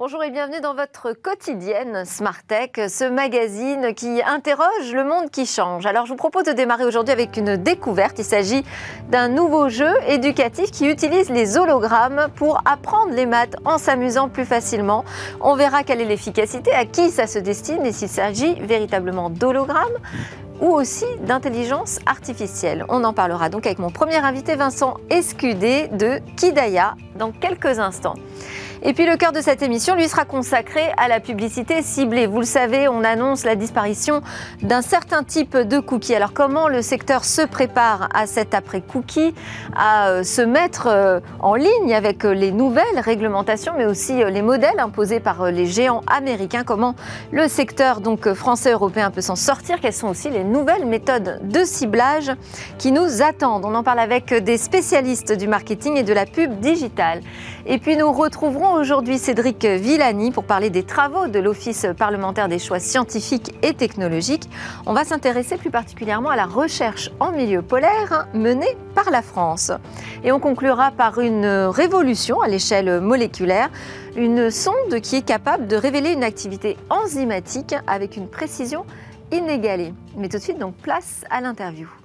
Bonjour et bienvenue dans votre quotidienne Smart Tech, ce magazine qui interroge le monde qui change. Alors je vous propose de démarrer aujourd'hui avec une découverte. Il s'agit d'un nouveau jeu éducatif qui utilise les hologrammes pour apprendre les maths en s'amusant plus facilement. On verra quelle est l'efficacité, à qui ça se destine et s'il s'agit véritablement d'hologrammes ou aussi d'intelligence artificielle. On en parlera donc avec mon premier invité Vincent Escudé de Kidaya dans quelques instants. Et puis le cœur de cette émission lui sera consacré à la publicité ciblée. Vous le savez, on annonce la disparition d'un certain type de cookies. Alors comment le secteur se prépare à cet après-cookie, à euh, se mettre euh, en ligne avec euh, les nouvelles réglementations, mais aussi les modèles imposés par les géants américains? Comment le secteur donc français européen peut s'en sortir? Quelles sont aussi les nouvelles méthodes de ciblage qui nous attendent? On en parle avec des spécialistes du marketing et de la pub digitale. Et puis nous retrouverons aujourd'hui Cédric Villani pour parler des travaux de l'Office parlementaire des choix scientifiques et technologiques. On va s'intéresser plus particulièrement à la recherche en milieu polaire menée par la France. Et on conclura par une révolution à l'échelle moléculaire, une sonde qui est capable de révéler une activité enzymatique avec une précision inégalée. Mais tout de suite, donc place à l'interview.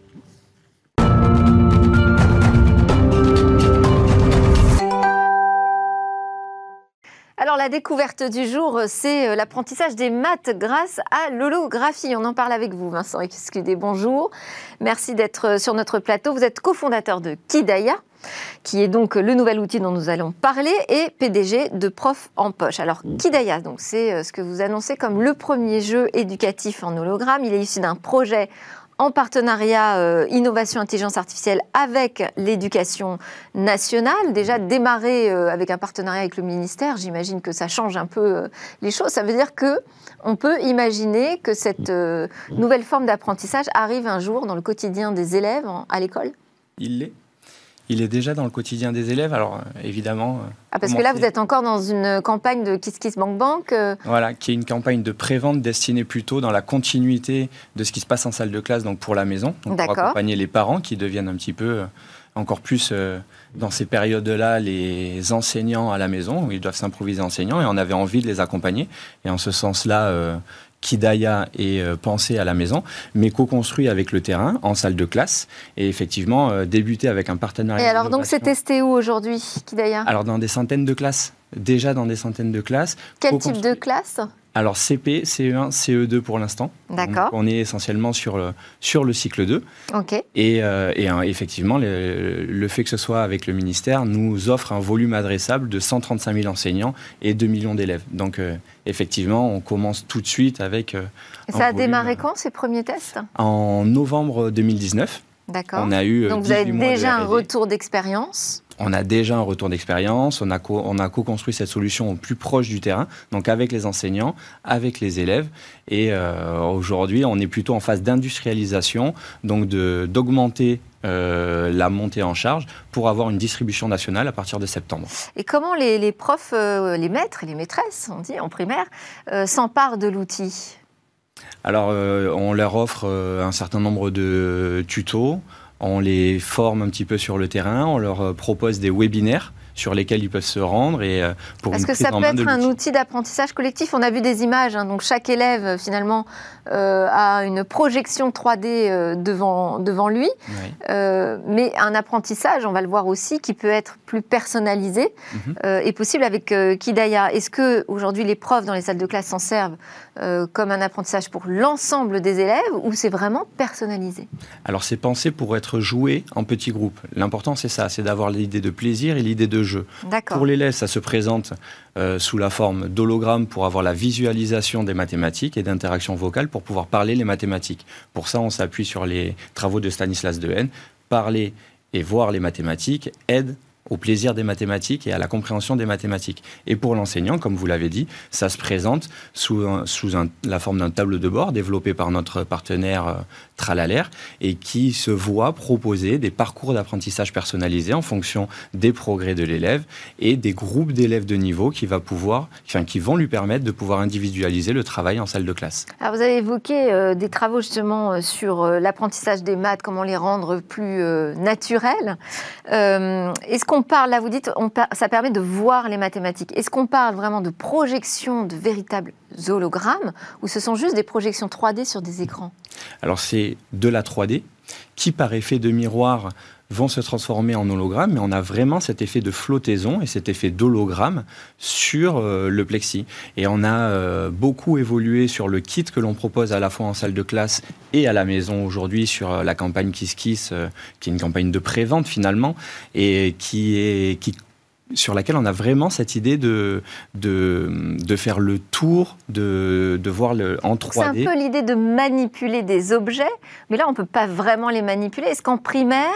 Alors la découverte du jour, c'est euh, l'apprentissage des maths grâce à l'holographie. On en parle avec vous, Vincent Excusez, bonjour. Merci d'être euh, sur notre plateau. Vous êtes cofondateur de Kidaya qui est donc le nouvel outil dont nous allons parler, et PDG de Prof en Poche. Alors, Kidaya, donc c'est euh, ce que vous annoncez comme le premier jeu éducatif en hologramme. Il est issu d'un projet en partenariat euh, innovation intelligence artificielle avec l'éducation nationale. Déjà démarrer euh, avec un partenariat avec le ministère, j'imagine que ça change un peu euh, les choses. Ça veut dire que on peut imaginer que cette nouvelle forme d'apprentissage arrive un jour dans le quotidien des élèves à l'école? Il l'est il est déjà dans le quotidien des élèves. Alors euh, évidemment. Euh, ah, parce que là, vous êtes encore dans une campagne de Kiss Kiss Bank Bank. Euh. Voilà, qui est une campagne de prévente destinée plutôt dans la continuité de ce qui se passe en salle de classe, donc pour la maison, donc pour accompagner les parents qui deviennent un petit peu encore plus dans ces périodes-là les enseignants à la maison, où ils doivent s'improviser enseignants, et on avait envie de les accompagner. Et en ce sens-là, Kidaya est euh, pensé à la maison, mais co-construit avec le terrain, en salle de classe, et effectivement euh, débuté avec un partenariat. Et alors donc c'est testé où aujourd'hui, Kidaya? Alors dans des centaines de classes, déjà dans des centaines de classes. Quel type de classe? Alors CP, CE1, CE2 pour l'instant. D'accord. On est essentiellement sur le, sur le cycle 2. OK. Et, euh, et effectivement, le, fait que ce soit avec le ministère nous offre un volume adressable de 135 000 enseignants et 2 millions d'élèves. Donc euh, effectivement, on commence tout de suite avec... Euh, ça a démarré quand ces premiers tests? En novembre 2019. D'accord. On a eu Donc vous avez déjà un retour d'expérience on a déjà un retour d'expérience, on a, on a co-construit cette solution au plus proche du terrain, donc avec les enseignants, avec les élèves. Et euh, aujourd'hui, on est plutôt en phase d'industrialisation, donc d'augmenter euh, la montée en charge pour avoir une distribution nationale à partir de septembre. Et comment les, profs, euh, les maîtres et les maîtresses, on dit en primaire, s'emparent de l'outil? Alors, on leur offre un certain nombre de tutos on les forme un petit peu sur le terrain, on leur euh, propose des webinaires sur lesquels ils peuvent se rendre et euh, pour Est-ce que ça peut être un outil d'apprentissage collectif On a vu des images, hein, donc chaque élève finalement euh, a une projection 3D euh, devant, devant lui, mais un apprentissage, on va le voir aussi, qui peut être plus personnalisé, mhm. est possible avec Kidaya. Est-ce que aujourd'hui les profs dans les salles de classe s'en servent comme un apprentissage pour l'ensemble des élèves ou c'est vraiment personnalisé? Alors c'est pensé pour être joué en petits groupes. L'important c'est ça, c'est d'avoir l'idée de plaisir et l'idée de jeu. Pour l'élève, ça se présente euh, sous la forme d'hologramme pour avoir la visualisation des mathématiques et d'interaction vocale pour pouvoir parler les mathématiques. Pour ça, on s'appuie sur les travaux de Stanislas Dehaene. Parler et voir les mathématiques aide au plaisir des mathématiques et à la compréhension des mathématiques. Et pour l'enseignant, comme vous l'avez dit, ça se présente sous, sous la forme d'un tableau de bord développé par notre partenaire euh, Tralalaire et qui se voit proposer des parcours d'apprentissage personnalisés en fonction des progrès de l'élève et des groupes d'élèves de niveau qui, va pouvoir, enfin, qui vont lui permettre de pouvoir individualiser le travail en salle de classe. Alors vous avez évoqué euh, des travaux justement euh, sur l'apprentissage des maths, comment les rendre plus naturels. Est-ce qu'on qu'on parle, là vous dites, ça permet de voir les mathématiques. Est-ce qu'on parle vraiment de projection de véritables hologrammes ou ce sont juste des projections 3D sur des écrans? Alors c'est de la 3D qui par effet de miroir vont se transformer en hologramme, mais on a vraiment cet effet de flottaison et cet effet d'hologramme sur euh, le plexi. Et on a euh, beaucoup évolué sur le kit que l'on propose à la fois en salle de classe et à la maison aujourd'hui sur euh, la campagne Kiss Kiss, qui est une campagne de pré-vente finalement, et qui, est, qui sur laquelle on a vraiment cette idée de, de, de faire le tour, de, de voir le, en 3D. C'est un peu l'idée de manipuler des objets, mais là, on ne peut pas vraiment les manipuler. Est-ce qu'en primaire,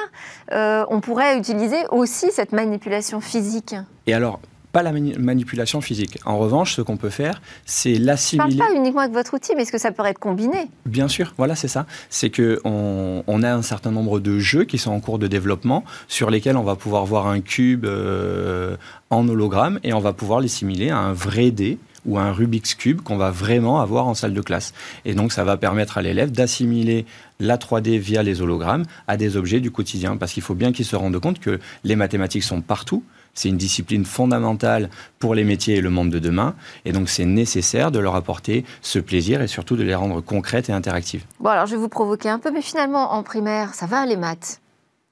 euh, on pourrait utiliser aussi cette manipulation physique? Et alors, pas la manipulation physique. En revanche, ce qu'on peut faire, c'est l'assimiler. Je ne parle pas uniquement avec votre outil, mais est-ce que ça pourrait être combiné? Bien sûr, voilà, c'est ça. C'est qu'on on a un certain nombre de jeux qui sont en cours de développement sur lesquels on va pouvoir voir un cube euh, en hologramme et on va pouvoir les simuler à un vrai dé ou un Rubik's Cube qu'on va vraiment avoir en salle de classe. Et donc, ça va permettre à l'élève d'assimiler la 3D via les hologrammes à des objets du quotidien. Parce qu'il faut bien qu'il se rende compte que les mathématiques sont partout, c'est une discipline fondamentale pour les métiers et le monde de demain. Et donc, c'est nécessaire de leur apporter ce plaisir et surtout de les rendre concrètes et interactives. Bon, alors je vais vous provoquer un peu, mais finalement, en primaire, ça va les maths?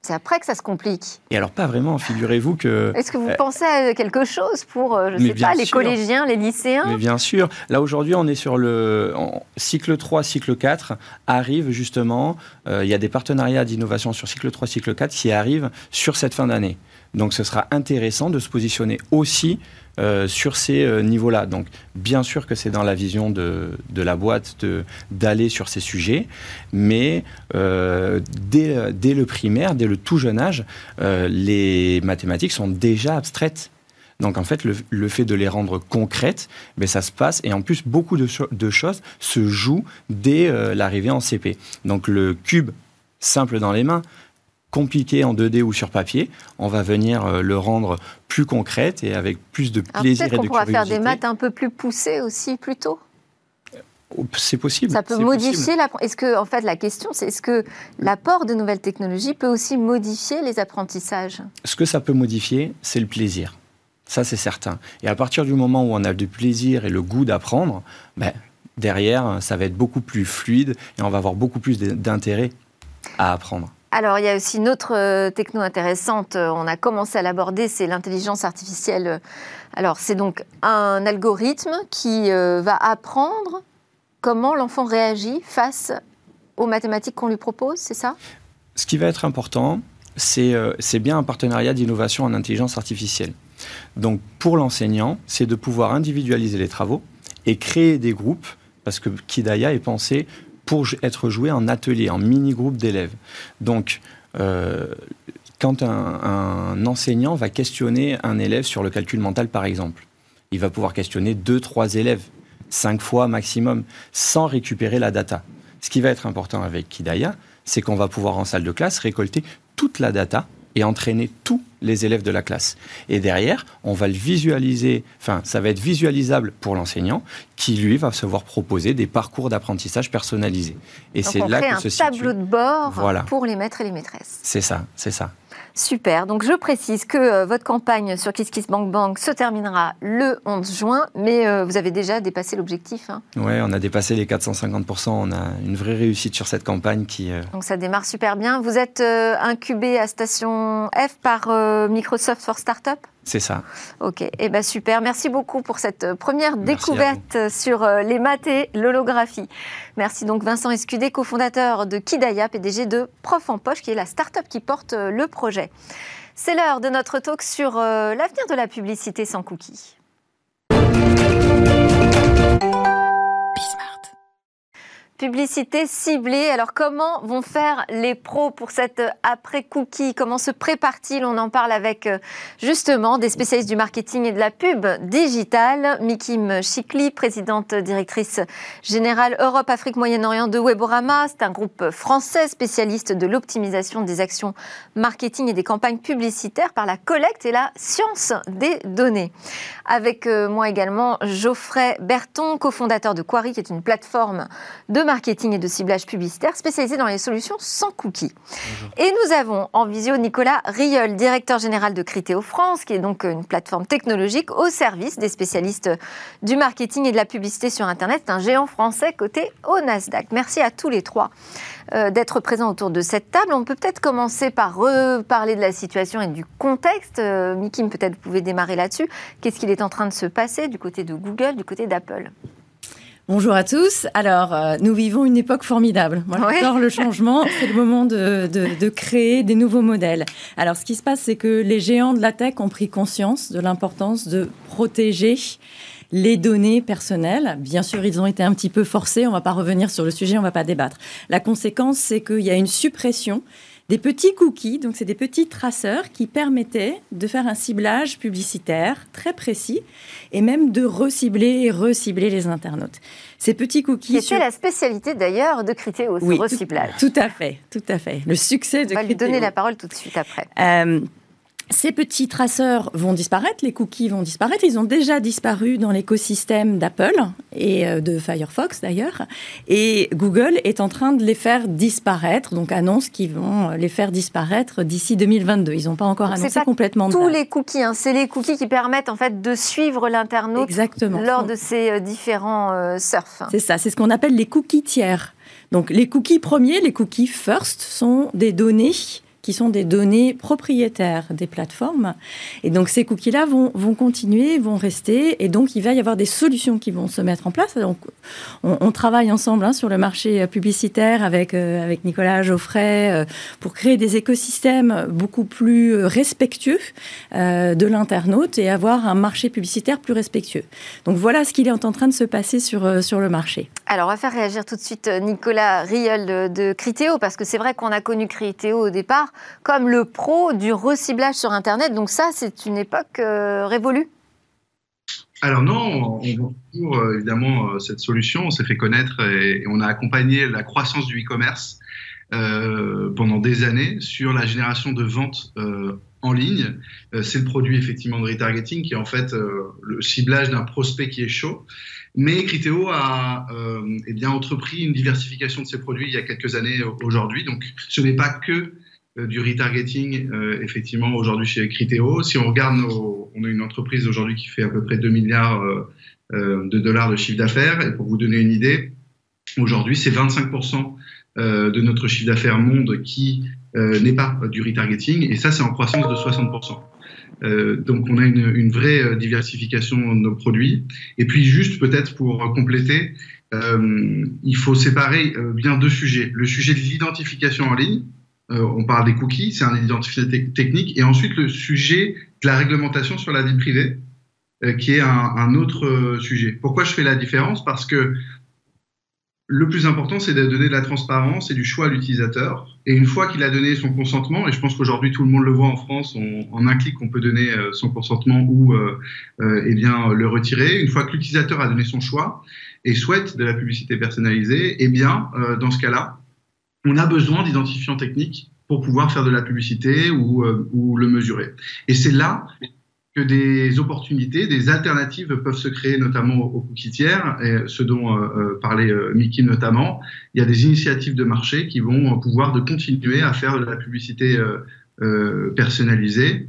C'est après que ça se complique. Et alors, pas vraiment, figurez-vous que. Est-ce que vous euh, pensez à quelque chose pour, euh, je ne sais pas, les collégiens, les lycéens? Mais bien sûr. Là, aujourd'hui, on est sur le cycle 3, cycle 4, arrive justement. Euh, il y a des partenariats d'innovation sur cycle 3, cycle 4 qui arrivent sur cette fin d'année. Donc ce sera intéressant de se positionner aussi euh, sur ces euh, niveaux-là. Donc, bien sûr que c'est dans la vision de, la boîte d'aller sur ces sujets, mais euh, dès, le primaire, dès le tout jeune âge, les mathématiques sont déjà abstraites. Donc en fait, le, fait de les rendre concrètes, ben, ça se passe et en plus beaucoup de, de choses se jouent dès l'arrivée en CP. Donc le cube simple dans les mains, compliqué en 2D ou sur papier, on va venir euh, le rendre plus concrète et avec plus de plaisir et de curiosité. on pourra faire des maths un peu plus poussées aussi, plus tôt? Oh, c'est possible. Ça peut modifier la. Est-ce que, en fait, la question, c'est est-ce que l'apport de nouvelles technologies peut aussi modifier les apprentissages? Ce que ça peut modifier, c'est le plaisir. Ça, c'est certain. Et à partir du moment où on a du plaisir et le goût d'apprendre, ben, derrière, ça va être beaucoup plus fluide et on va avoir beaucoup plus d'intérêt à apprendre. Alors, il y a aussi une autre euh, techno intéressante, euh, on a commencé à l'aborder, c'est l'intelligence artificielle. Alors, c'est donc un algorithme qui euh, va apprendre comment l'enfant réagit face aux mathématiques qu'on lui propose, c'est ça? Ce qui va être important, c'est bien un partenariat d'innovation en intelligence artificielle. Donc, pour l'enseignant, c'est de pouvoir individualiser les travaux et créer des groupes, parce que Kidaya est pensé pour être joué en atelier, en mini-groupe d'élèves. Donc, euh, quand un, enseignant va questionner un élève sur le calcul mental, par exemple, il va pouvoir questionner deux, trois élèves, cinq fois maximum, sans récupérer la data. Ce qui va être important avec Kidaya, c'est qu'on va pouvoir en salle de classe récolter toute la data et entraîner tous les élèves de la classe. Et derrière, on va le visualiser, enfin, ça va être visualisable pour l'enseignant qui, lui, va se voir proposer des parcours d'apprentissage personnalisés. Et c'est là que un se tableau de bord pour les maîtres et les maîtresses. C'est ça, c'est ça. Super. Donc je précise que euh, votre campagne sur Kiss Kiss Bank Bank se terminera le 11 juin, mais euh, vous avez déjà dépassé l'objectif. Hein. Oui, on a dépassé les 450%. On a une vraie réussite sur cette campagne qui. Euh, Donc ça démarre super bien. Vous êtes incubé à Station F par Microsoft for Startup? C'est ça. Ok, et eh ben super. Merci beaucoup pour cette euh, première découverte sur euh, les maths et l'holographie. Merci donc Vincent Escudé, cofondateur de Kidaya, PDG de Prof en Poche, qui est la start-up qui porte euh, le projet. C'est l'heure de notre talk sur l'avenir de la publicité sans cookies. Publicité ciblée. Alors comment vont faire les pros pour cette après-cookie Comment se prépare-t-il? On en parle avec euh, justement des spécialistes du marketing et de la pub digitale. Mikim Chikli, présidente directrice générale Europe, Afrique, Moyen-Orient de Weborama. C'est un groupe français spécialiste de l'optimisation des actions marketing et des campagnes publicitaires par la collecte et la science des données. Avec euh, moi également Geoffrey Berton, cofondateur de Quarry, qui est une plateforme de marketing et de ciblage publicitaire spécialisé dans les solutions sans cookies. Et nous avons en visio Nicolas Rieul, directeur général de Criteo France, qui est donc une plateforme technologique au service des spécialistes du marketing et de la publicité sur Internet, un géant français coté au Nasdaq. Merci à tous les trois euh, d'être présents autour de cette table. On peut peut-être commencer par reparler de la situation et du contexte. Euh, Mikim, peut-être vous pouvez démarrer là-dessus. Qu'est-ce qu'il est en train de se passer du côté de Google, du côté d'Apple? Bonjour à tous. Alors, euh, nous vivons une époque formidable. Moi, j'adore le changement. C'est le moment de, de, créer des nouveaux modèles. Alors, ce qui se passe, c'est que les géants de la tech ont pris conscience de l'importance de protéger les données personnelles. Bien sûr, ils ont été un petit peu forcés. On ne va pas revenir sur le sujet, on ne va pas débattre. La conséquence, c'est qu'il y a une suppression des petits cookies, donc c'est des petits traceurs qui permettaient de faire un ciblage publicitaire très précis et même de recibler et recibler les internautes. Ces petits cookies. C'est la spécialité d'ailleurs de Criteo, ce oui, reciblage. Tout, à fait, tout à fait. Le succès de On va lui donner la parole tout de suite après. Euh, ces petits traceurs vont disparaître, les cookies vont disparaître. Ils ont déjà disparu dans l'écosystème d'Apple et euh, de Firefox d'ailleurs. Et Google est en train de les faire disparaître, donc annonce qu'ils vont les faire disparaître d'ici 2022. Ils n'ont pas encore annoncé complètement. Tous les cookies, hein. c'est les cookies qui permettent en fait de suivre l'internaute lors de ces euh, différents euh, surfs. C'est ça, c'est ce qu'on appelle les cookies tiers. Donc les cookies premiers, les cookies first, sont des données qui sont des données propriétaires des plateformes. Et donc ces cookies-là vont, vont continuer, vont rester, et donc il va y avoir des solutions qui vont se mettre en place. Donc on, travaille ensemble hein, sur le marché publicitaire avec, euh, avec Nicolas Geoffrey euh, pour créer des écosystèmes beaucoup plus respectueux euh, de l'internaute et avoir un marché publicitaire plus respectueux. Donc voilà ce qu'il est en train de se passer sur, sur le marché. Alors on va faire réagir tout de suite Nicolas Riel de, de Criteo, parce que c'est vrai qu'on a connu Criteo au départ comme le pro du reciblage sur Internet. Donc ça, c'est une époque euh, révolue. Alors non, on voit toujours euh, évidemment euh, cette solution. On s'est fait connaître et, on a accompagné la croissance du e-commerce pendant des années sur la génération de ventes en ligne. c'est le produit effectivement de retargeting qui est en fait le ciblage d'un prospect qui est chaud. Mais Criteo a eh bien entrepris une diversification de ses produits il y a quelques années aujourd'hui. Donc ce n'est pas que du retargeting, euh, effectivement, aujourd'hui chez Criteo. Si on regarde, on a une entreprise aujourd'hui qui fait à peu près 2 milliards euh, de dollars de chiffre d'affaires. Et pour vous donner une idée, aujourd'hui, c'est 25% de notre chiffre d'affaires monde qui n'est pas du retargeting. Et ça, c'est en croissance de 60%. donc on a une, vraie diversification de nos produits. Et puis juste peut-être pour compléter, il faut séparer bien deux sujets. Le sujet de l'identification en ligne, euh, on parle des cookies, c'est un identifiant technique, et ensuite le sujet de la réglementation sur la vie privée, euh, qui est un, autre euh, sujet. Pourquoi je fais la différence? Parce que le plus important, c'est de donner de la transparence et du choix à l'utilisateur. Et une fois qu'il a donné son consentement, et je pense qu'aujourd'hui tout le monde le voit en France, en un clic, on peut donner son consentement ou eh bien le retirer. Une fois que l'utilisateur a donné son choix et souhaite de la publicité personnalisée, eh bien dans ce cas-là, on a besoin d'identifiants techniques pour pouvoir faire de la publicité ou, euh, le mesurer. Et c'est là que des opportunités, des alternatives peuvent se créer, notamment aux cookies tiers, et ce dont euh, euh, parlait Mickey notamment. Il y a des initiatives de marché qui vont pouvoir de continuer à faire de la publicité personnalisée,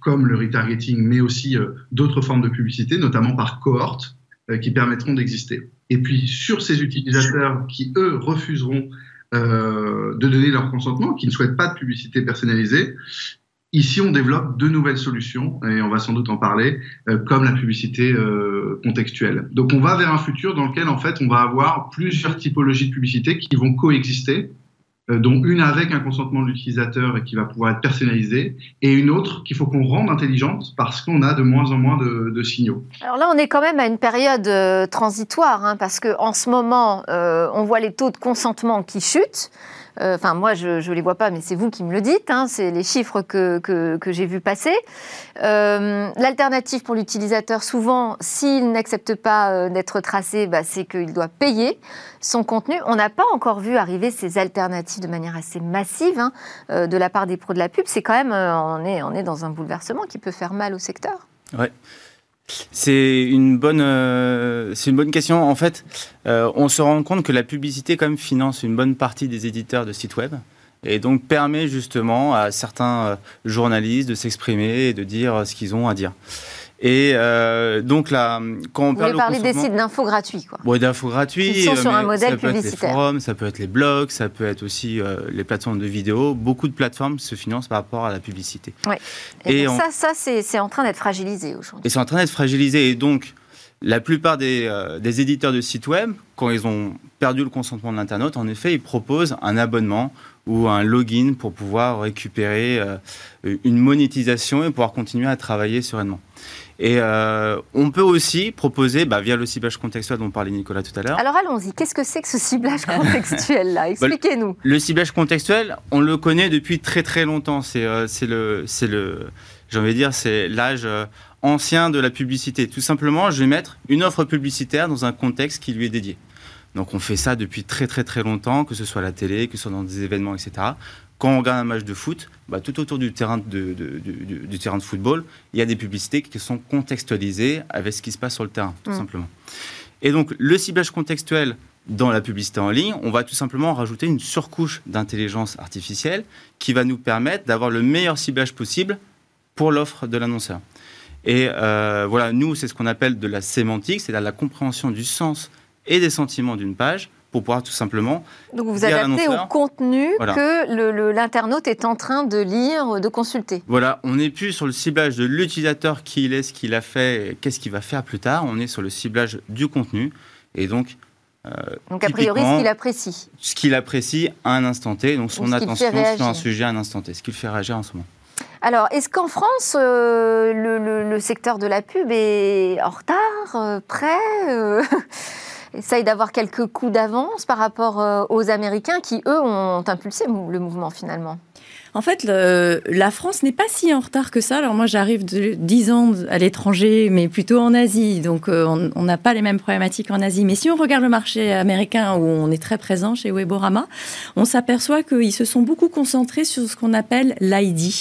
comme le retargeting, mais aussi d'autres formes de publicité, notamment par cohorte, qui permettront d'exister. Et puis sur ces utilisateurs qui, eux, refuseront euh, de donner leur consentement, qui ne souhaitent pas de publicité personnalisée. Ici, on développe de nouvelles solutions, et on va sans doute en parler, euh, comme la publicité euh, contextuelle. Donc, on va vers un futur dans lequel, en fait, on va avoir plusieurs typologies de publicité qui vont coexister dont une avec un consentement de l'utilisateur et qui va pouvoir être personnalisée, et une autre qu'il faut qu'on rende intelligente parce qu'on a de moins en moins de, signaux. Alors là, on est quand même à une période euh, transitoire, hein, parce qu'en ce moment, euh, on voit les taux de consentement qui chutent. Euh, enfin, moi, je ne les vois pas, mais c'est vous qui me le dites. Hein, c'est les chiffres que, que, j'ai vu passer. Euh, l'alternative pour l'utilisateur, souvent, s'il n'accepte pas euh, d'être tracé, bah, c'est qu'il doit payer son contenu. On n'a pas encore vu arriver ces alternatives de manière assez massive hein, de la part des pros de la pub. C'est quand même, on, est, on est dans un bouleversement qui peut faire mal au secteur. Ouais. C'est une bonne, c'est une bonne question. En fait, on se rend compte que la publicité quand même finance une bonne partie des éditeurs de sites web et donc permet justement à certains journalistes de s'exprimer et de dire ce qu'ils ont à dire. Et euh, donc là, quand on Vous parle parler des sites d'infos gratuits, quoi. Oui, d'infos gratuits. Ils sont sur un modèle ça publicitaire. Peut être les forums, ça peut être les blogs, ça peut être aussi euh, les plateformes de vidéos. Beaucoup de plateformes se financent par rapport à la publicité. Oui. Et, ça, ça c'est en train d'être fragilisé aujourd'hui. Et c'est en train d'être fragilisé. Et donc, la plupart des, euh, des, éditeurs de sites web, quand ils ont perdu le consentement de l'internaute, en effet, ils proposent un abonnement ou un login pour pouvoir récupérer une monétisation et pouvoir continuer à travailler sereinement. Et euh, on peut aussi proposer, bah, via le ciblage contextuel dont parlait Nicolas tout à l'heure. Alors allons-y, qu'est-ce que c'est que ce ciblage contextuel-là bah, Expliquez-nous. le, ciblage contextuel, on le connaît depuis très très longtemps. C'est euh, le, le j'ai envie de dire, c'est l'âge euh, ancien de la publicité. Tout simplement, je vais mettre une offre publicitaire dans un contexte qui lui est dédié. Donc on fait ça depuis très très très longtemps, que ce soit à la télé, que ce soit dans des événements, etc quand on regarde un match de foot, bah, tout autour du terrain de, du, terrain de football, il y a des publicités qui sont contextualisées avec ce qui se passe sur le terrain, tout mm. simplement. Et donc, le ciblage contextuel dans la publicité en ligne, on va tout simplement rajouter une surcouche d'intelligence artificielle qui va nous permettre d'avoir le meilleur ciblage possible pour l'offre de l'annonceur. Et euh, voilà, nous, c'est ce qu'on appelle de la sémantique, c'est-à-dire la compréhension du sens et des sentiments d'une page pour pouvoir tout simplement. Donc vous adaptez au contenu que l'internaute est en train de lire, de consulter. Voilà, on n'est plus sur le ciblage de l'utilisateur qui il est, ce qu'il a fait, qu'est-ce qu'il va faire plus tard. On est sur le ciblage du contenu et donc. Euh, donc a priori, ce qu'il apprécie. Ce qu'il apprécie à un instant T, donc son attention sur un sujet à un instant T, ce qu'il fait réagir en ce moment. Alors, est-ce qu'en France, euh, le, secteur de la pub est en retard, euh, prêt essaye d'avoir quelques coups d'avance par rapport euh, aux Américains qui, eux, ont impulsé le mouvement finalement en fait, la France n'est pas si en retard que ça. Alors moi, j'arrive de 10 ans à l'étranger, mais plutôt en Asie. Donc euh, on n'a pas les mêmes problématiques en Asie. Mais si on regarde le marché américain, où on est très présent chez Weborama, on s'aperçoit qu'ils se sont beaucoup concentrés sur ce qu'on appelle l'ID.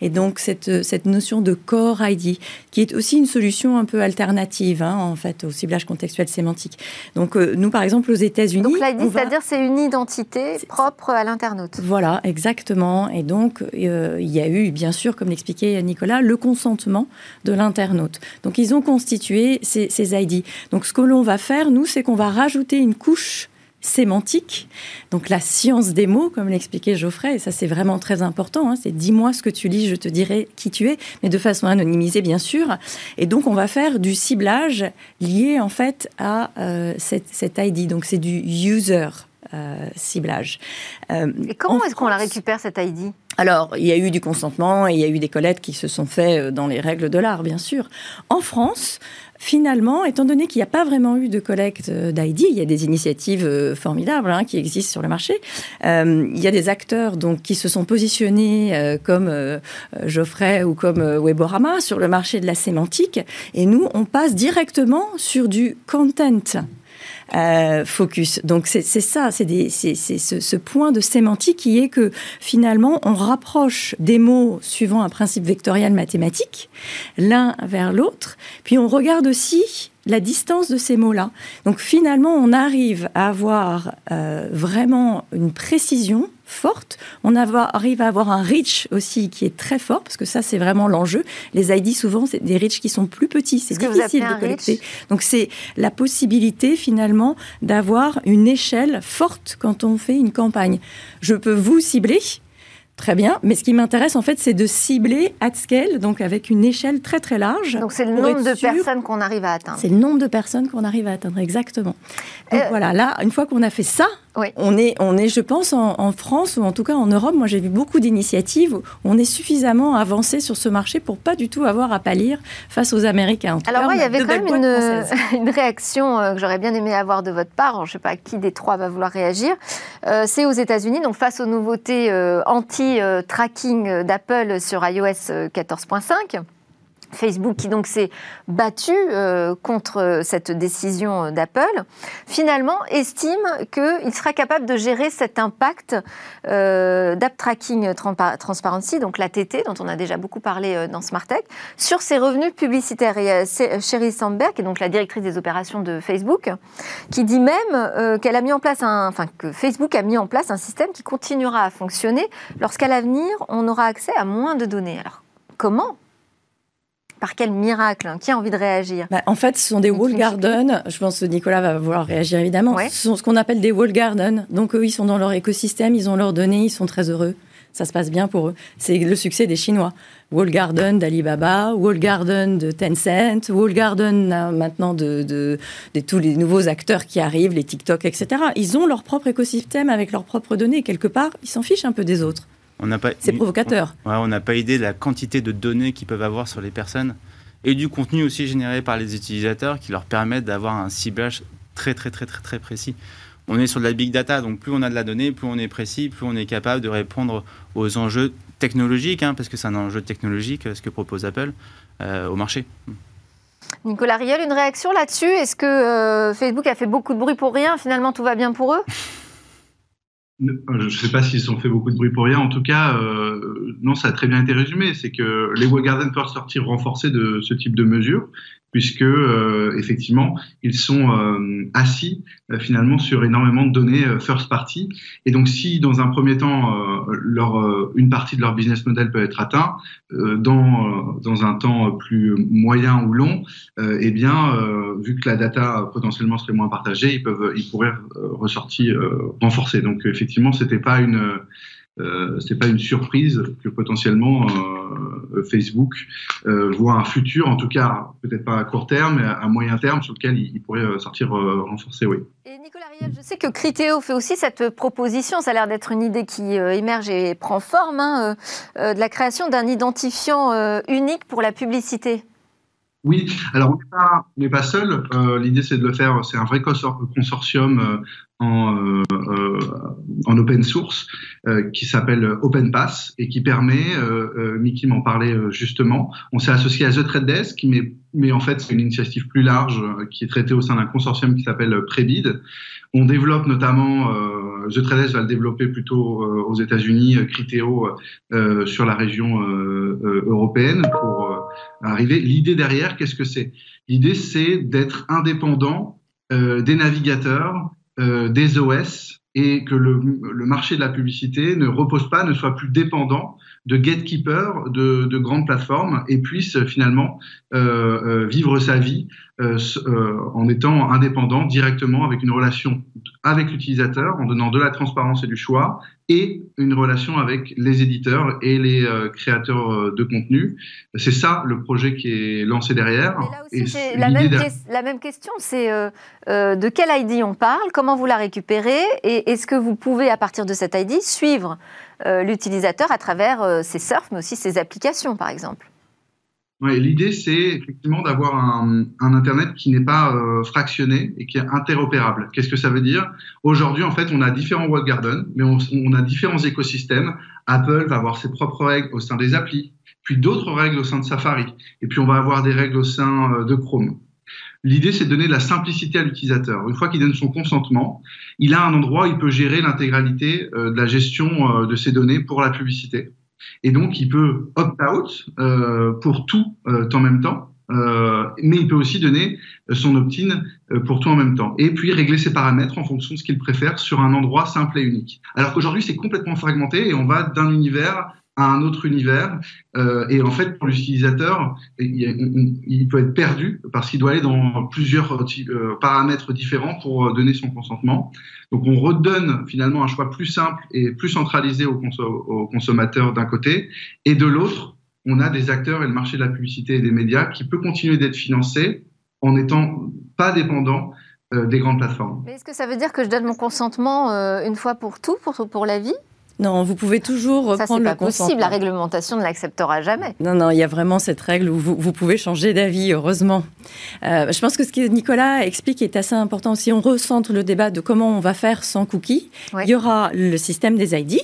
Et donc cette, cette notion de core ID, qui est aussi une solution un peu alternative hein, en fait au ciblage contextuel sémantique. Donc euh, nous par exemple aux États-Unis, donc l'ID, c'est-à-dire c'est une identité propre à l'internaute. Voilà, exactement. Et donc euh, il y a eu bien sûr, comme l'expliquait Nicolas, le consentement de l'internaute. Donc ils ont constitué ces, ces ID. Donc ce que l'on va faire, nous, c'est qu'on va rajouter une couche sémantique, donc la science des mots, comme l'expliquait Geoffrey, et ça c'est vraiment très important, hein. c'est dis-moi ce que tu lis, je te dirai qui tu es, mais de façon anonymisée bien sûr. Et donc on va faire du ciblage lié en fait à euh, cette, ID, donc c'est du user. Euh, ciblage. Euh, et comment est-ce qu'on la récupère cette ID alors, il y a eu du consentement et il y a eu des collectes qui se sont faites dans les règles de l'art, bien sûr. En France, finalement, étant donné qu'il n'y a pas vraiment eu de collecte euh, d'ID, il y a des initiatives euh, formidables hein, qui existent sur le marché. Euh, il y a des acteurs donc qui se sont positionnés comme Geoffrey ou comme Weborama sur le marché de la sémantique, et nous, on passe directement sur du content. Focus. Donc c'est ça, c'est ce, ce, point de sémantique qui est que finalement on rapproche des mots suivant un principe vectoriel mathématique l'un vers l'autre, puis on regarde aussi la distance de ces mots-là. Donc finalement, on arrive à avoir euh, vraiment une précision forte. On arrive à avoir un reach aussi qui est très fort, parce que ça, c'est vraiment l'enjeu. Les ID, souvent, c'est des reach qui sont plus petits. C'est difficile de collecter. Donc c'est la possibilité finalement d'avoir une échelle forte quand on fait une campagne. Je peux vous cibler, Très bien, mais ce qui m'intéresse en fait, c'est de cibler at scale, donc avec une échelle très très large. Donc c'est le nombre de personnes qu'on arrive à atteindre. C'est le nombre de personnes qu'on arrive à atteindre, exactement. Donc euh, voilà, là, une fois qu'on a fait ça, on, est, on est, je pense, en, France ou en tout cas en Europe, moi j'ai vu beaucoup d'initiatives où on est suffisamment avancé sur ce marché pour pas du tout avoir à pâlir face aux Américains. Alors moi, il y avait quand même une, réaction euh, que j'aurais bien aimé avoir de votre part. je ne sais pas qui des trois va vouloir réagir. Euh, c'est aux États-Unis, donc face aux nouveautés anti-tracking d'Apple sur iOS 14.5. Facebook qui donc s'est battu euh, contre cette décision d'Apple, finalement estime qu'il sera capable de gérer cet impact euh, d'App Tracking Transparency, donc l'ATT, dont on a déjà beaucoup parlé euh, dans Smart Tech, sur ses revenus publicitaires. Et Sherry Sandberg, qui est donc la directrice des opérations de Facebook, qui dit même qu'elle a mis en place enfin que Facebook a mis en place un système qui continuera à fonctionner lorsqu'à l'avenir on aura accès à moins de données. Alors comment par quel miracle Qui a envie de réagir bah, En fait, ce sont des wall gardens. Je pense que Nicolas va vouloir réagir évidemment. Ce sont ce qu'on appelle des wall gardens. Donc eux, ils sont dans leur écosystème, ils ont leurs données, ils sont très heureux. Ça se passe bien pour eux. C'est le succès des Chinois. Wall Garden d'Alibaba, Wall Garden de Tencent, Wall Garden euh, maintenant de, de, tous les nouveaux acteurs qui arrivent, les TikTok, etc. Ils ont leur propre écosystème avec leurs propres données. Quelque part, ils s'en fichent un peu des autres. C'est provocateur. On n'a pas idée de la quantité de données qu'ils peuvent avoir sur les personnes et du contenu aussi généré par les utilisateurs qui leur permettent d'avoir un ciblage très très très très très précis. On est sur de la big data, donc plus on a de la donnée, plus on est précis, plus on est capable de répondre aux enjeux technologiques, hein, parce que c'est un enjeu technologique ce que propose Apple euh, au marché. Nicolas Riel, une réaction là-dessus? Est-ce que euh, Facebook a fait beaucoup de bruit pour rien? Finalement, tout va bien pour eux? euh, je ne sais pas s'ils ont fait beaucoup de bruit pour rien. En tout cas, euh, non, ça a très bien été résumé. C'est que les Wall Gardens peuvent sortir renforcés de ce type de mesures puisque euh, effectivement ils sont euh, assis euh, finalement sur énormément de données first party. Et donc si dans un premier temps leur une partie de leur business model peut être atteint dans dans un temps plus moyen ou long eh bien vu que la data potentiellement serait moins partagée ils peuvent ils pourraient ressortir renforcer donc effectivement c'était pas une euh, c'est pas une surprise que potentiellement euh, Facebook euh, voit un futur, en tout cas peut-être pas à court terme, mais à, moyen terme sur lequel il, pourrait sortir renforcé, oui. Et Nicolas Riel, je sais que Criteo fait aussi cette proposition, ça a l'air d'être une idée qui émerge et prend forme, hein, de la création d'un identifiant unique pour la publicité. Oui, alors on n'est pas, pas, seul. L'idée, c'est de le faire. C'est un vrai consortium en, euh, euh, en, open source euh, qui s'appelle OpenPass et qui permet, Mickey m'en parlait justement, on s'est associé à The Trade Desk, mais, mais en fait c'est une initiative plus large qui est traitée au sein d'un consortium qui s'appelle Prebid. On développe notamment, The Trade Desk va le développer plutôt aux États-Unis, Criteo sur la région européenne pour arriver. L'idée derrière, qu'est-ce que c'est? L'idée c'est d'être indépendant des navigateurs euh, des OS et que le, marché de la publicité ne repose pas, ne soit plus dépendant de gatekeepers de, de grandes plateformes et puisse finalement euh, euh vivre sa vie euh, en étant indépendant directement avec une relation avec l'utilisateur, en donnant de la transparence et du choix, et une relation avec les éditeurs et les euh, créateurs de contenu. C'est ça le projet qui est lancé derrière. Et la, même la, même question, c'est de quel ID on parle, comment vous la récupérez, et est-ce que vous pouvez, à partir de cet ID, suivre l'utilisateur à travers ses surfs, mais aussi ses applications, par exemple L'idée, c'est effectivement d'avoir un, Internet qui n'est pas euh, fractionné et qui est interopérable. Qu'est-ce que ça veut dire? Aujourd'hui, en fait, on a différents walled gardens, mais on, a différents écosystèmes. Apple va avoir ses propres règles au sein des applis, puis d'autres règles au sein de Safari, et puis on va avoir des règles au sein euh, de Chrome. L'idée, c'est de donner de la simplicité à l'utilisateur. Une fois qu'il donne son consentement, il a un endroit où il peut gérer l'intégralité euh, de la gestion de ses données pour la publicité. Et donc, il peut opt-out euh, pour tout euh, en même temps. Euh, mais il peut aussi donner son opt-in pour tout en même temps. Et puis régler ses paramètres en fonction de ce qu'il préfère sur un endroit simple et unique. Alors qu'aujourd'hui, c'est complètement fragmenté et on va d'un univers à un autre univers. Euh, et en fait, pour l'utilisateur, il, peut être perdu parce qu'il doit aller dans plusieurs euh, paramètres différents pour euh, donner son consentement. Donc, on redonne finalement un choix plus simple et plus centralisé au, au consommateur d'un côté, et de l'autre, on a des acteurs et le marché de la publicité et des médias qui peut continuer d'être financé en n'étant pas dépendant des grandes plateformes. Est-ce que ça veut dire que je donne mon consentement une fois pour tout, pour, pour la vie? Non, vous pouvez toujours reprendre le Ça, c'est pas possible. La réglementation ne l'acceptera jamais. Non, non, il y a vraiment cette règle où vous, pouvez changer d'avis, heureusement. Euh, je pense que ce que Nicolas explique est assez important. Si on recentre le débat de comment on va faire sans cookies, il y aura le système des ID,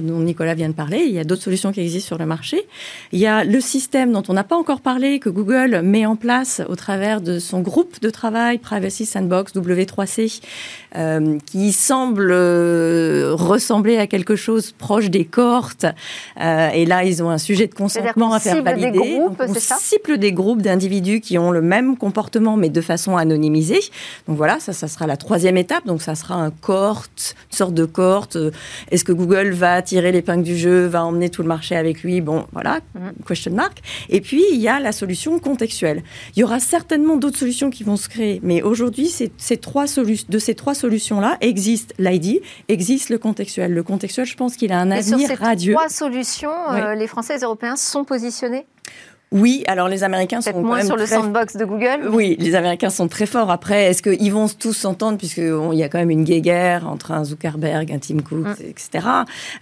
dont Nicolas vient de parler. Il y a d'autres solutions qui existent sur le marché. Il y a le système dont on n'a pas encore parlé, que Google met en place au travers de son groupe de travail Privacy Sandbox W3C, euh, qui semble euh, ressembler à quelque chose proche des cohortes. Euh, et là, ils ont un sujet de consentement à faire valider. Des groupes, on cible des groupes d'individus qui ont le même comportement, mais de façon anonymisée. Donc voilà, ça, ça sera la troisième étape. Donc ça sera un cohorte, une sorte de cohorte. Est-ce que Google va tirer l'épingle du jeu, va emmener tout le marché avec lui Bon, voilà, mm. question mark. Et puis, il y a la solution contextuelle. Il y aura certainement d'autres solutions qui vont se créer, mais aujourd'hui, ces trois de ces trois solutions-là existe l'ID, existe le contextuel. Le contextuel, je pense qu'il a un avenir sur ces radieux. Trois solutions, euh, les Français et les Européens sont positionnés? Oui, alors les Américains sont moins sur le sandbox de Google. Oui, les Américains sont très forts. Après, est-ce qu'ils vont tous s'entendre puisqu'il y a quand même une guerre entre un Zuckerberg, un Tim Cook, mm. etc.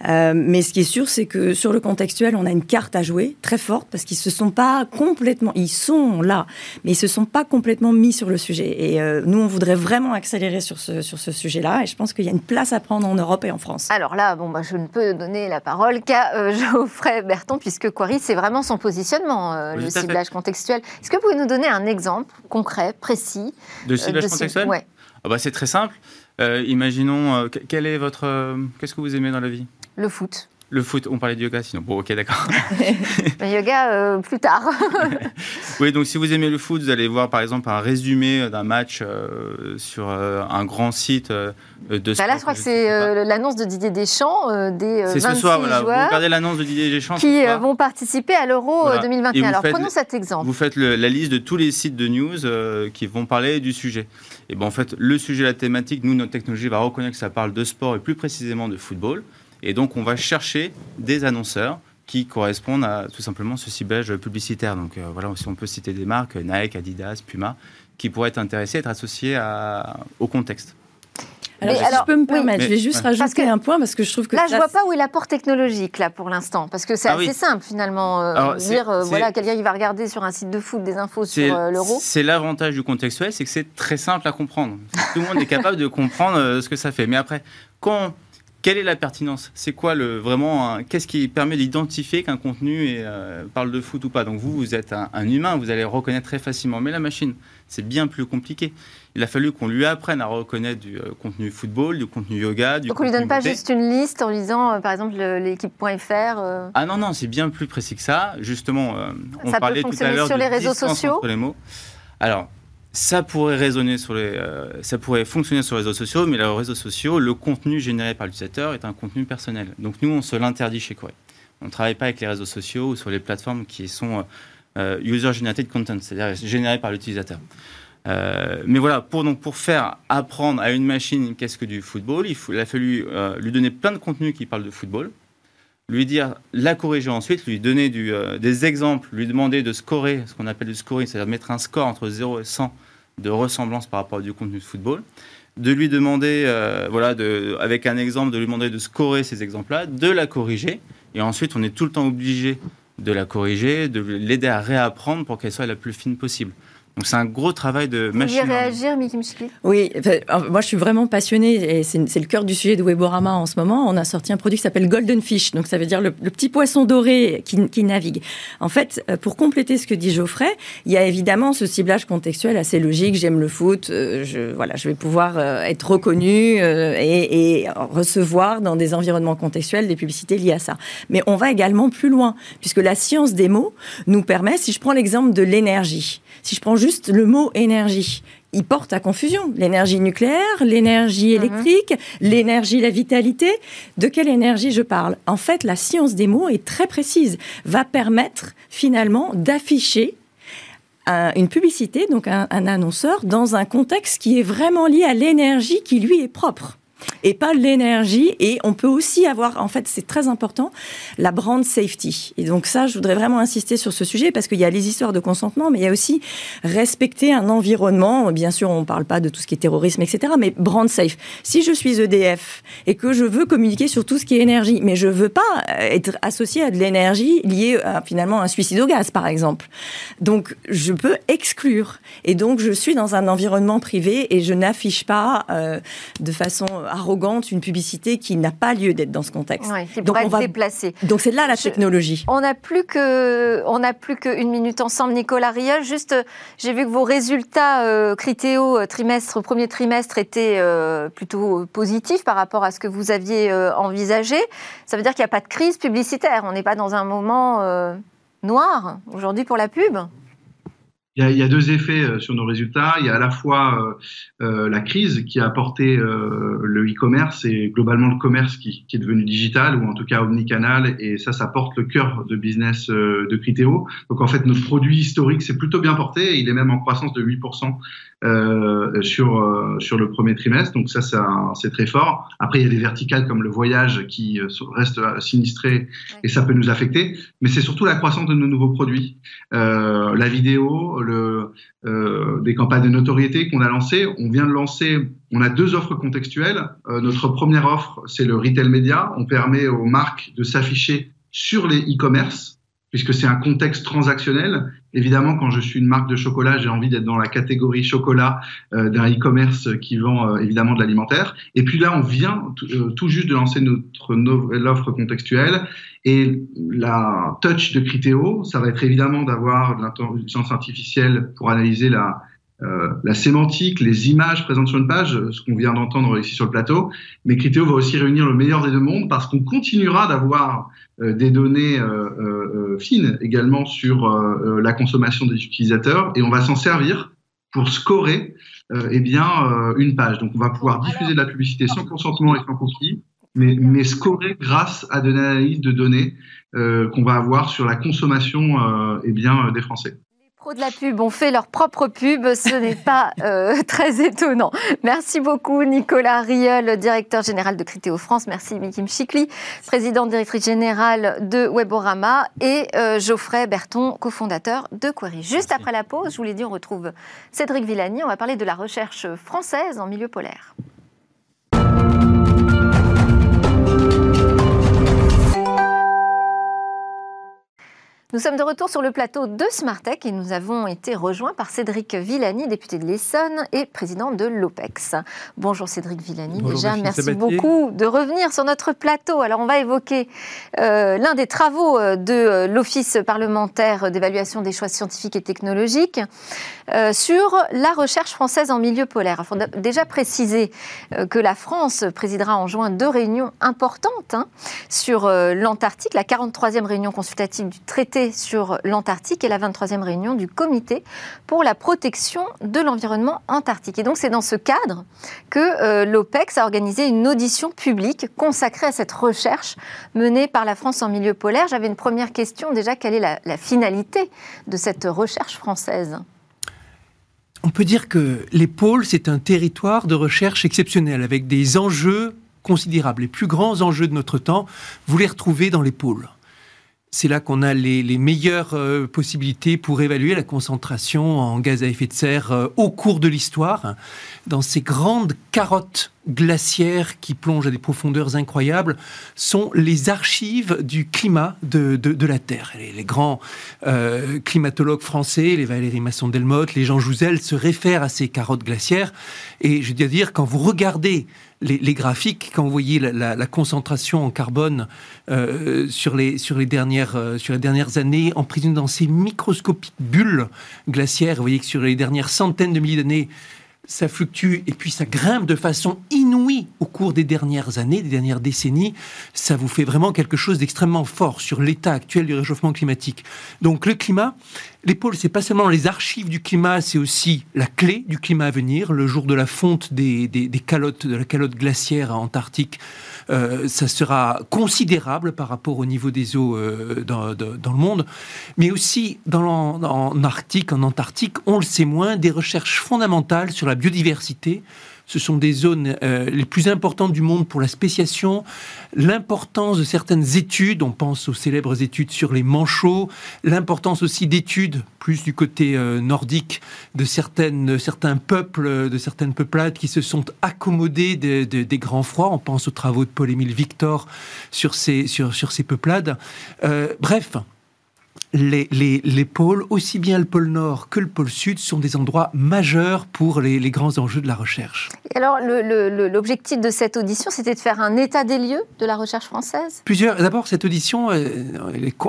Euh, mais ce qui est sûr, c'est que sur le contextuel, on a une carte à jouer très forte parce qu'ils se sont pas complètement, ils sont là, mais ils se sont pas complètement mis sur le sujet. Et euh, nous, on voudrait vraiment accélérer sur ce sur ce sujet-là. Et je pense qu'il y a une place à prendre en Europe et en France. Alors là, bon, bah, je ne peux donner la parole qu'à euh, Geoffrey Berton puisque Quarry, c'est vraiment son positionnement euh, le ciblage contextuel. Est-ce que vous pouvez nous donner un exemple concret, précis De euh, ciblage contextuel ouais. Ah bah, C'est très simple. Euh, imaginons, quel est votre, qu'est-ce que vous aimez dans la vie? Le foot. Le foot, on parlait de yoga sinon. Bon, ok, d'accord. le yoga, euh, plus tard. oui, donc si vous aimez le foot, vous allez voir par exemple un résumé d'un match euh, sur euh, un grand site de bah Là, je crois que c'est l'annonce de Didier Deschamps, des 26 ce soir, voilà. vous regardez l'annonce de Didier Deschamps qui vont participer à l'Euro 2021. Alors prenons cet exemple. Vous faites la liste de tous les sites de news qui vont parler du sujet. Et ben en fait, le sujet, la thématique, nous, notre technologie va reconnaître que ça parle de sport et plus précisément de football. Et donc, on va chercher des annonceurs qui correspondent à tout simplement ce ciblage publicitaire. Donc euh, voilà, si on peut citer des marques, Nike, Adidas, Puma, qui pourraient être intéressés, être associés au contexte. Alors, si je peux me permettre, je vais juste rajouter un point parce que je trouve que là, je vois pas où est l'apport technologique là pour l'instant, parce que c'est ah assez simple finalement. Euh, dire euh, voilà, quelqu'un qui va regarder sur un site de foot des infos sur l'euro. C'est l'avantage du contextuel, c'est que c'est très simple à comprendre. Tout le monde est capable de comprendre ce que ça fait. Mais après, quand quelle est la pertinence? C'est quoi le vraiment Qu'est-ce qui permet d'identifier qu'un contenu euh, parle de foot ou pas? Donc vous, vous êtes un, humain, vous allez reconnaître très facilement. Mais la machine, c'est bien plus compliqué. Il a fallu qu'on lui apprenne à reconnaître du euh, contenu football, du contenu yoga, du Donc on lui donne pas juste une liste en lisant, euh, par exemple, l'équipe.fr Ah non non, c'est bien plus précis que ça. Justement, on parlait tout à l'heure sur les réseaux sociaux. les mots. Alors ça pourrait résonner sur les, euh, ça pourrait fonctionner sur les réseaux sociaux, mais les réseaux sociaux, le contenu généré par l'utilisateur est un contenu personnel. Donc nous, on se l'interdit chez Query. On ne travaille pas avec les réseaux sociaux ou sur les plateformes qui sont euh, user-generated content, c'est-à-dire générés par l'utilisateur. Euh, mais voilà, pour, donc, pour faire apprendre à une machine qu'est-ce que du football, il, il a fallu lui donner plein de contenus qui parlent de football, lui dire, la corriger ensuite, lui donner euh, des exemples, lui demander de scorer, ce qu'on appelle du scoring, c'est-à-dire mettre un score entre 0 et 100 de ressemblance par rapport à du contenu de football, de lui demander, euh, voilà, avec un exemple, de lui demander de scorer ces exemples-là, de la corriger, et ensuite on est tout le temps obligé de la corriger, de l'aider à réapprendre pour qu'elle soit la plus fine possible. Donc c'est un gros travail de machine. Vous voulez réagir, Miki Oui, moi je suis vraiment passionnée et c'est le cœur du sujet de Weborama en ce moment. On a sorti un produit qui s'appelle Golden Fish, donc ça veut dire le, petit poisson doré qui, navigue. En fait, euh, pour compléter ce que dit Geoffrey, il y a évidemment ce ciblage contextuel assez logique. J'aime le foot, euh, je, voilà, je vais pouvoir euh, être reconnu et, et recevoir dans des environnements contextuels des publicités liées à ça. Mais on va également plus loin, puisque la science des mots nous permet, si je prends l'exemple de l'énergie, si je prends juste le mot énergie, il porte à confusion. L'énergie nucléaire, l'énergie mhm. électrique, l'énergie, la vitalité. De quelle énergie je parle? En fait, la science des mots est très précise, va permettre finalement d'afficher une publicité, donc un, annonceur, dans un contexte qui est vraiment lié à l'énergie qui lui est propre et pas l'énergie. Et on peut aussi avoir, en fait, c'est très important, la brand safety. Et donc ça, je voudrais vraiment insister sur ce sujet parce qu'il y a les histoires de consentement, mais il y a aussi respecter un environnement. Bien sûr, on ne parle pas de tout ce qui est terrorisme, etc., mais brand safe. Si je suis EDF et que je veux communiquer sur tout ce qui est énergie, mais je veux pas être associé à de l'énergie liée finalement à un suicide au gaz, par exemple. Donc, je peux exclure. Et donc, je suis dans un environnement privé et je n'affiche pas euh, de façon arrogante, une publicité qui n'a pas lieu d'être dans ce contexte. donc on va déplacer. Donc c'est là la technologie. On n'a plus que on n'a plus qu'une minute ensemble, Nicolas Riel. Juste, j'ai vu que vos résultats euh, Critéo euh, trimestre premier trimestre étaient euh, plutôt positifs par rapport à ce que vous aviez envisagé. Ça veut dire qu'il n'y a pas de crise publicitaire. On n'est pas dans un moment noir aujourd'hui pour la pub il y, a, deux effets euh, sur nos résultats. Il y a à la fois euh, euh, la crise qui a apporté le e-commerce et globalement le commerce qui, est devenu digital ou en tout cas omnicanal et ça, ça porte le cœur de business de Criteo. Donc en fait, notre produit historique s'est plutôt bien porté. Il est même en croissance de 8% euh, sur euh, sur le premier trimestre. Donc ça, c'est très fort. Après, il y a des verticales comme le voyage qui euh, restent sinistrés et ça peut nous affecter. Mais c'est surtout la croissance de nos nouveaux produits, la vidéo, le, des campagnes de notoriété qu'on a lancées. On vient de lancer. On a deux offres contextuelles. notre première offre, c'est le retail média. On permet aux marques de s'afficher sur les e-commerce puisque c'est un contexte transactionnel. Évidemment, quand je suis une marque de chocolat, j'ai envie d'être dans la catégorie chocolat euh, d'un e-commerce qui vend euh, évidemment de l'alimentaire. Et puis là, on vient euh, tout juste de lancer notre nouvelle offre contextuelle. Et la touch de Criteo, ça va être évidemment d'avoir de l'intelligence artificielle pour analyser la, euh, la sémantique, les images présentes sur une page, ce qu'on vient d'entendre ici sur le plateau. Mais Criteo va aussi réunir le meilleur des deux mondes parce qu'on continuera d'avoir euh, des données euh, fines également sur la consommation des utilisateurs et on va s'en servir pour scorer eh bien, une page. Donc on va pouvoir diffuser de la publicité sans consentement et sans mais, mais scorer grâce à de l'analyse de données qu'on va avoir sur la consommation eh bien, des Français pros de la pub ont fait leur propre pub, ce n'est pas euh, très étonnant. Merci beaucoup Nicolas Riel, directeur général de Critéo France. Merci Mikim Chikli, président directrice générale de Weborama et euh, Geoffrey Berton, cofondateur de Query. Juste après la pause, je vous l'ai dit, on retrouve Cédric Villani. On va parler de la recherche française en milieu polaire. Nous sommes de retour sur le plateau de Smartech et nous avons été rejoints par Cédric Villani, député de l'Essonne et président de l'OPEX. Bonjour Cédric Villani. Déjà, merci beaucoup de revenir sur notre plateau. Alors, on va évoquer euh, l'un des travaux euh, de euh, l'Office parlementaire d'évaluation des choix scientifiques et technologiques sur la recherche française en milieu polaire. Il faut déjà préciser que la France présidera en juin deux réunions importantes hein, sur l'Antarctique, la 43e réunion consultative du traité sur l'Antarctique et la 23e réunion du comité pour la protection de l'environnement antarctique. Et donc c'est dans ce cadre que euh, l'OPEX a organisé une audition publique consacrée à cette recherche menée par la France en milieu polaire. J'avais une première question déjà, quelle est la, la finalité de cette recherche française? On peut dire que les pôles, c'est un territoire de recherche exceptionnel, avec des enjeux considérables. Les plus grands enjeux de notre temps, vous les retrouvez dans les pôles c'est là qu'on a les, meilleures euh, possibilités pour évaluer la concentration en gaz à effet de serre euh, au cours de l'histoire. Dans ces grandes carottes glaciaires qui plongent à des profondeurs incroyables, sont les archives du climat de, la Terre. Les, grands euh, climatologues français, les Valérie Masson-Delmotte, les Jean Jouzel, se réfèrent à ces carottes glaciaires. Et je dois dire, quand vous regardez les, graphiques, quand vous voyez la, concentration en carbone euh, sur, les, sur, les dernières, euh, sur les dernières années, emprisonnée dans ces microscopiques bulles glaciaires, vous voyez que sur les dernières centaines de milliers d'années, ça fluctue et puis ça grimpe de façon inouïe au cours des dernières années, des dernières décennies, ça vous fait vraiment quelque chose d'extrêmement fort sur l'état actuel du réchauffement climatique. Donc le climat, les pôles, c'est pas seulement les archives du climat, c'est aussi la clé du climat à venir. Le jour de la fonte des, des, calottes, de la calotte glaciaire antarctique, euh, ça sera considérable par rapport au niveau des eaux euh, dans, le monde. Mais aussi dans en Arctique, en Antarctique, on le sait moins, des recherches fondamentales sur la biodiversité, ce sont des zones euh, les plus importantes du monde pour la spéciation. L'importance de certaines études, on pense aux célèbres études sur les manchots, l'importance aussi d'études, plus du côté euh, nordique, de, certaines, certains peuples, de certaines peuplades qui se sont accommodés des grands froids. On pense aux travaux de Paul-Émile Victor sur ces, sur, sur ces peuplades. Euh, bref, les, les, pôles, aussi bien le pôle Nord que le pôle Sud, sont des endroits majeurs pour les, grands enjeux de la recherche. alors, l'objectif de cette audition, c'était de faire un état des lieux de la recherche française? Plusieurs. D'abord, cette audition, euh,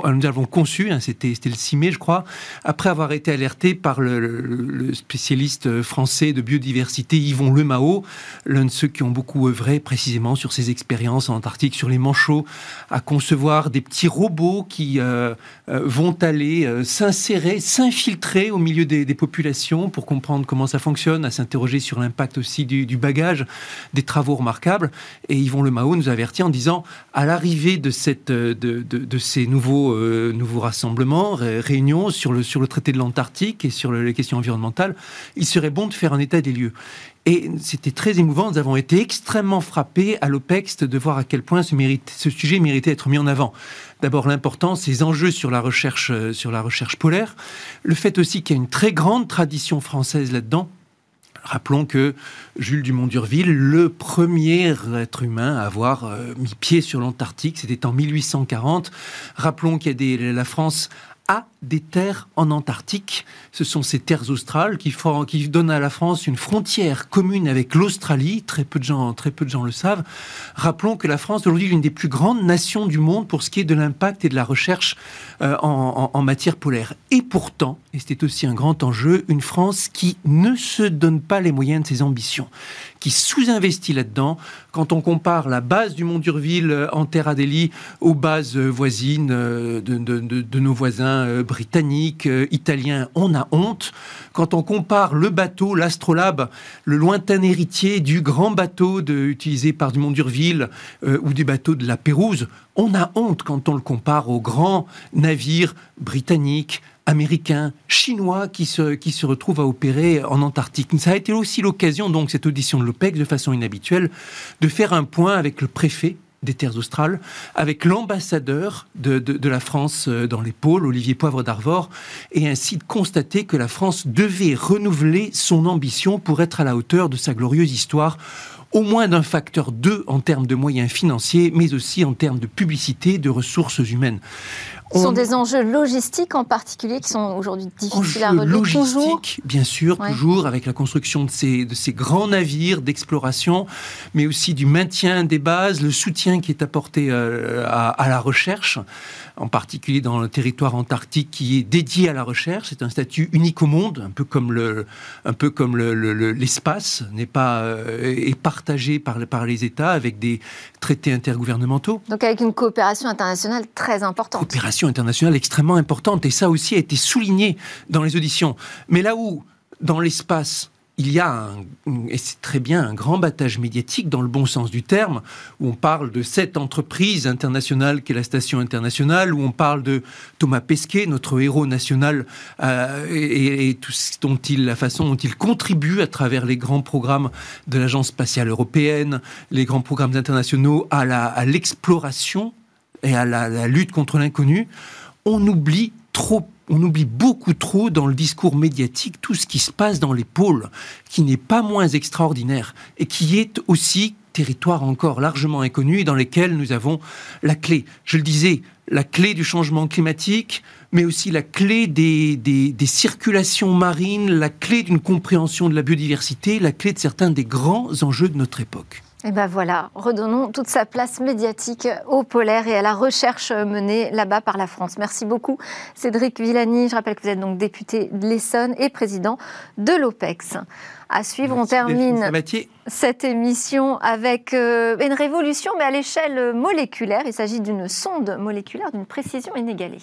nous l'avons conçue, hein, c'était le 6 mai, je crois, après avoir été alerté par le, spécialiste français de biodiversité Yvon Lemao, l'un de ceux qui ont beaucoup œuvré précisément sur ses expériences en Antarctique, sur les manchots, à concevoir des petits robots qui euh, euh, aller euh, s'insérer, s'infiltrer au milieu des, populations pour comprendre comment ça fonctionne, à s'interroger sur l'impact aussi du, bagage, des travaux remarquables. Et Yvon Le nous avertit en disant, à l'arrivée de, cette, de, de, ces nouveaux, euh, rassemblements, réunions sur le, sur le traité de l'Antarctique et sur les questions environnementales, il serait bon de faire un état des lieux. Et c'était très émouvant. Nous avons été extrêmement frappés à l'OPEX de voir à quel point ce, sujet méritait d'être mis en avant. D'abord l'importance, ces enjeux sur la recherche, euh, sur la recherche polaire. Le fait aussi qu'il y a une très grande tradition française là-dedans. Rappelons que Jules Dumont-Durville, le premier être humain à avoir euh, mis pied sur l'Antarctique, c'était en 1840. Rappelons qu'il y a la France a des terres en Antarctique. Ce sont ces terres australes qui, font, qui donnent à la France une frontière commune avec l'Australie. Très peu de gens, très peu de gens le savent. Rappelons que la France aujourd'hui est l'une des plus grandes nations du monde pour ce qui est de l'impact et de la recherche euh, en, en, matière polaire. Et pourtant, et c'était aussi un grand enjeu, une France qui ne se donne pas les moyens de ses ambitions, qui sous-investit là-dedans. Quand on compare la base du Mont d'Urville euh, en Terre Adélie aux bases euh, voisines de, de, de, nos voisins britanniques, euh, italiens, on a honte. Quand on compare le bateau, l'Astrolabe, le lointain héritier du grand bateau utilisé par Dumont d'Urville euh, ou du bateau de la Pérouse, on a honte quand on le compare aux grands navires britanniques, américains, chinois qui se, qui se retrouvent à opérer en Antarctique. Ça a été aussi l'occasion, donc, cette audition de l'OPEC, de façon inhabituelle, de faire un point avec le préfet des terres australes, avec l'ambassadeur de, la France euh, dans les pôles, Olivier Poivre d'Arvor, et ainsi de constater que la France devait renouveler son ambition pour être à la hauteur de sa glorieuse histoire au moins d'un facteur 2 en termes de moyens financiers, mais aussi en termes de publicité, de ressources humaines. Ce sont des enjeux logistiques en particulier qui sont aujourd'hui difficiles à relever. logistiques, bien sûr, toujours avec la construction de ces, de ces grands navires d'exploration, mais aussi du maintien des bases, le soutien qui est apporté euh, à, la recherche, en particulier dans le territoire antarctique qui est dédié à la recherche. C'est un statut unique au monde, un peu comme le, un peu comme l'espace n'est pas euh, est partagé par, par les États avec des traités intergouvernementaux. Donc avec une coopération internationale très importante. Coopération internationale extrêmement importante. Et ça aussi a été souligné dans les auditions. Mais là où, dans l'espace, il y a, et c'est très bien, un grand battage médiatique dans le bon sens du terme, où on parle de cette entreprise internationale qu'est la Station internationale, où on parle de Thomas Pesquet, notre héros national, euh, et, tout ce dont il, la façon dont il contribue à travers les grands programmes de l'Agence spatiale européenne, les grands programmes internationaux à l'exploration et à la, lutte contre l'inconnu, on oublie trop on oublie beaucoup trop dans le discours médiatique tout ce qui se passe dans les pôles, qui n'est pas moins extraordinaire et qui est aussi territoire encore largement inconnu et dans lesquels nous avons la clé. Je le disais, la clé du changement climatique, mais aussi la clé des, des circulations marines, la clé d'une compréhension de la biodiversité, la clé de certains des grands enjeux de notre époque. Et ben voilà, redonnons toute sa place médiatique au polaire et à la recherche menée là-bas par la France. Merci beaucoup Cédric Villani. Je rappelle que vous êtes donc député de l'Essonne et président de l'OPEX. À suivre, on termine cette émission avec euh, une révolution, mais à l'échelle moléculaire. Il s'agit d'une sonde moléculaire d'une précision inégalée.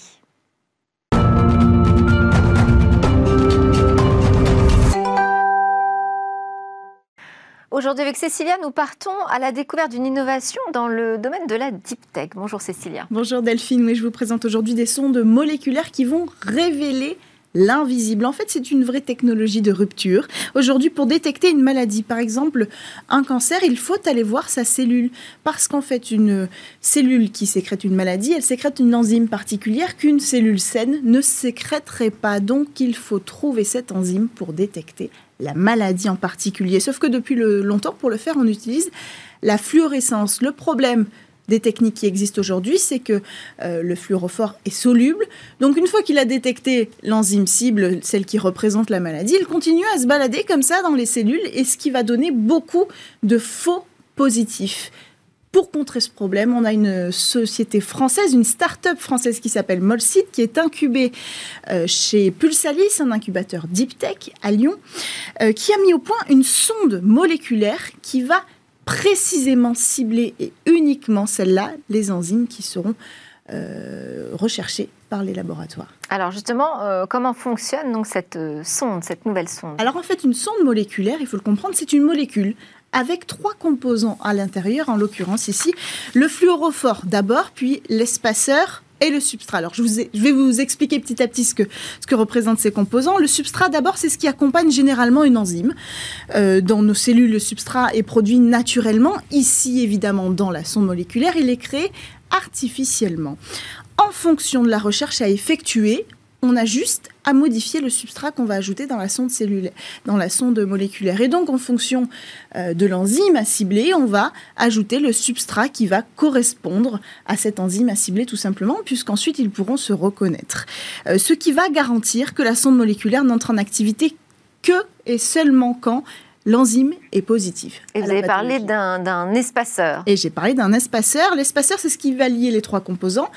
Aujourd'hui avec Cécilia, nous partons à la découverte d'une innovation dans le domaine de la deep tech. Bonjour Cécilia. Bonjour Delphine, oui, je vous présente aujourd'hui des sondes moléculaires qui vont révéler l'invisible. En fait, c'est une vraie technologie de rupture. Aujourd'hui, pour détecter une maladie, par exemple un cancer, il faut aller voir sa cellule. Parce qu'en fait, une cellule qui sécrète une maladie, elle sécrète une enzyme particulière qu'une cellule saine ne sécrèterait pas. Donc, il faut trouver cette enzyme pour détecter la maladie en particulier. Sauf que depuis longtemps, pour le faire, on utilise la fluorescence. Le problème des techniques qui existent aujourd'hui, c'est que euh, le fluorophore est soluble. Donc une fois qu'il a détecté l'enzyme cible, celle qui représente la maladie, il continue à se balader comme ça dans les cellules et ce qui va donner beaucoup de faux positifs. Pour contrer ce problème, on a une société française, une start-up française qui s'appelle Molsit, qui est incubée euh, chez Pulsalis, un incubateur deep tech à Lyon, euh, qui a mis au point une sonde moléculaire qui va précisément cibler et uniquement celle-là les enzymes qui seront euh, recherchées par les laboratoires. Alors justement, comment fonctionne donc cette sonde, cette nouvelle sonde? Alors en fait, une sonde moléculaire, il faut le comprendre, c'est une molécule avec trois composants à l'intérieur, en l'occurrence ici, le fluorophore d'abord, puis l'espaceur et le substrat. Alors, je, vais vous expliquer petit à petit ce que, représentent ces composants. Le substrat, d'abord, c'est ce qui accompagne généralement une enzyme. Euh, dans nos cellules, le substrat est produit naturellement. Ici, évidemment, dans la sonde moléculaire, il est créé artificiellement. En fonction de la recherche à effectuer, on a juste à modifier le substrat qu'on va ajouter dans la sonde moléculaire. Et donc, en fonction euh, de l'enzyme à cibler, on va ajouter le substrat qui va correspondre à cette enzyme à cibler, tout simplement, puisqu'ensuite ils pourront se reconnaître. Euh, ce qui va garantir que la sonde moléculaire n'entre en activité que et seulement quand l'enzyme est positive. Et vous avez parlé d'un espaceur. Et j'ai parlé d'un espaceur. L'espaceur, c'est ce qui va lier les trois composants,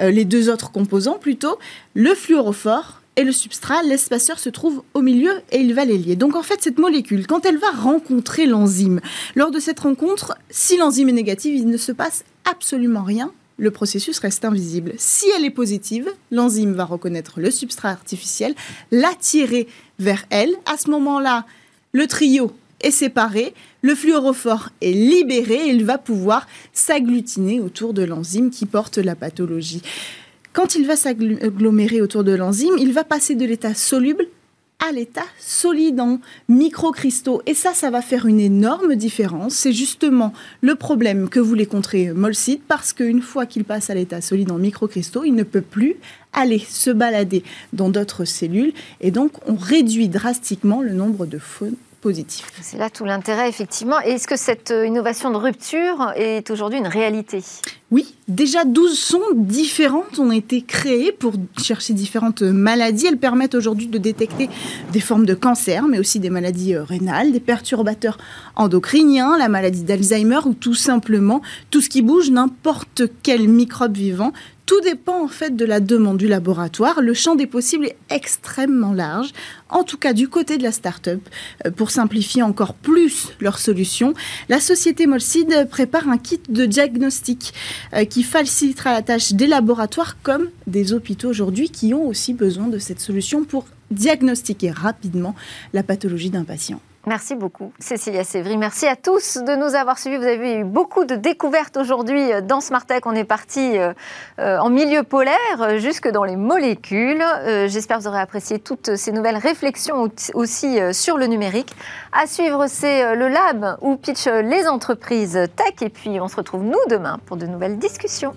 euh, les deux autres composants plutôt, le fluorophore et le substrat. L'espaceur se trouve au milieu et il va les lier. Donc en fait, cette molécule, quand elle va rencontrer l'enzyme, lors de cette rencontre, si l'enzyme est négative, il ne se passe absolument rien le processus reste invisible. Si elle est positive, l'enzyme va reconnaître le substrat artificiel, l'attirer vers elle. À ce moment-là, le trio est séparé, le fluorophore est libéré et il va pouvoir s'agglutiner autour de l'enzyme qui porte la pathologie. Quand il va s'agglomérer autour de l'enzyme, il va passer de l'état soluble à l'état solide en microcristaux. Et ça, ça va faire une énorme différence. C'est justement le problème que voulait contrer Molsid parce qu'une fois qu'il passe à l'état solide en microcristaux, il ne peut plus aller se balader dans d'autres cellules et donc on réduit drastiquement le nombre de C'est là tout l'intérêt, effectivement. Est-ce que cette euh, innovation de rupture est aujourd'hui une réalité? Oui, déjà 12 sondes différentes ont été créées pour chercher différentes maladies. Elles permettent aujourd'hui de détecter des formes de cancer, mais aussi des maladies euh, rénales, des perturbateurs endocriniens, la maladie d'Alzheimer ou tout simplement tout ce qui bouge, n'importe quel microbe vivant tout dépend en fait de la demande du laboratoire. Le champ des possibles est extrêmement large, en tout cas du côté de la start-up. Euh, pour simplifier encore plus leur solution, la société Molsid prépare un kit de diagnostic euh, qui facilitera la tâche des laboratoires comme des hôpitaux aujourd'hui qui ont aussi besoin de cette solution pour diagnostiquer rapidement la pathologie d'un patient. Merci beaucoup, Cécilia Sévry. Merci à tous de nous avoir suivis. Vous avez eu beaucoup de découvertes aujourd'hui euh, dans Smartech. On est parti euh, euh, en milieu polaire, jusque dans les molécules. J'espère que vous aurez apprécié toutes ces nouvelles réflexions aussi sur le numérique. À suivre, c'est le lab où pitch les entreprises tech. Et puis, on se retrouve nous demain pour de nouvelles discussions.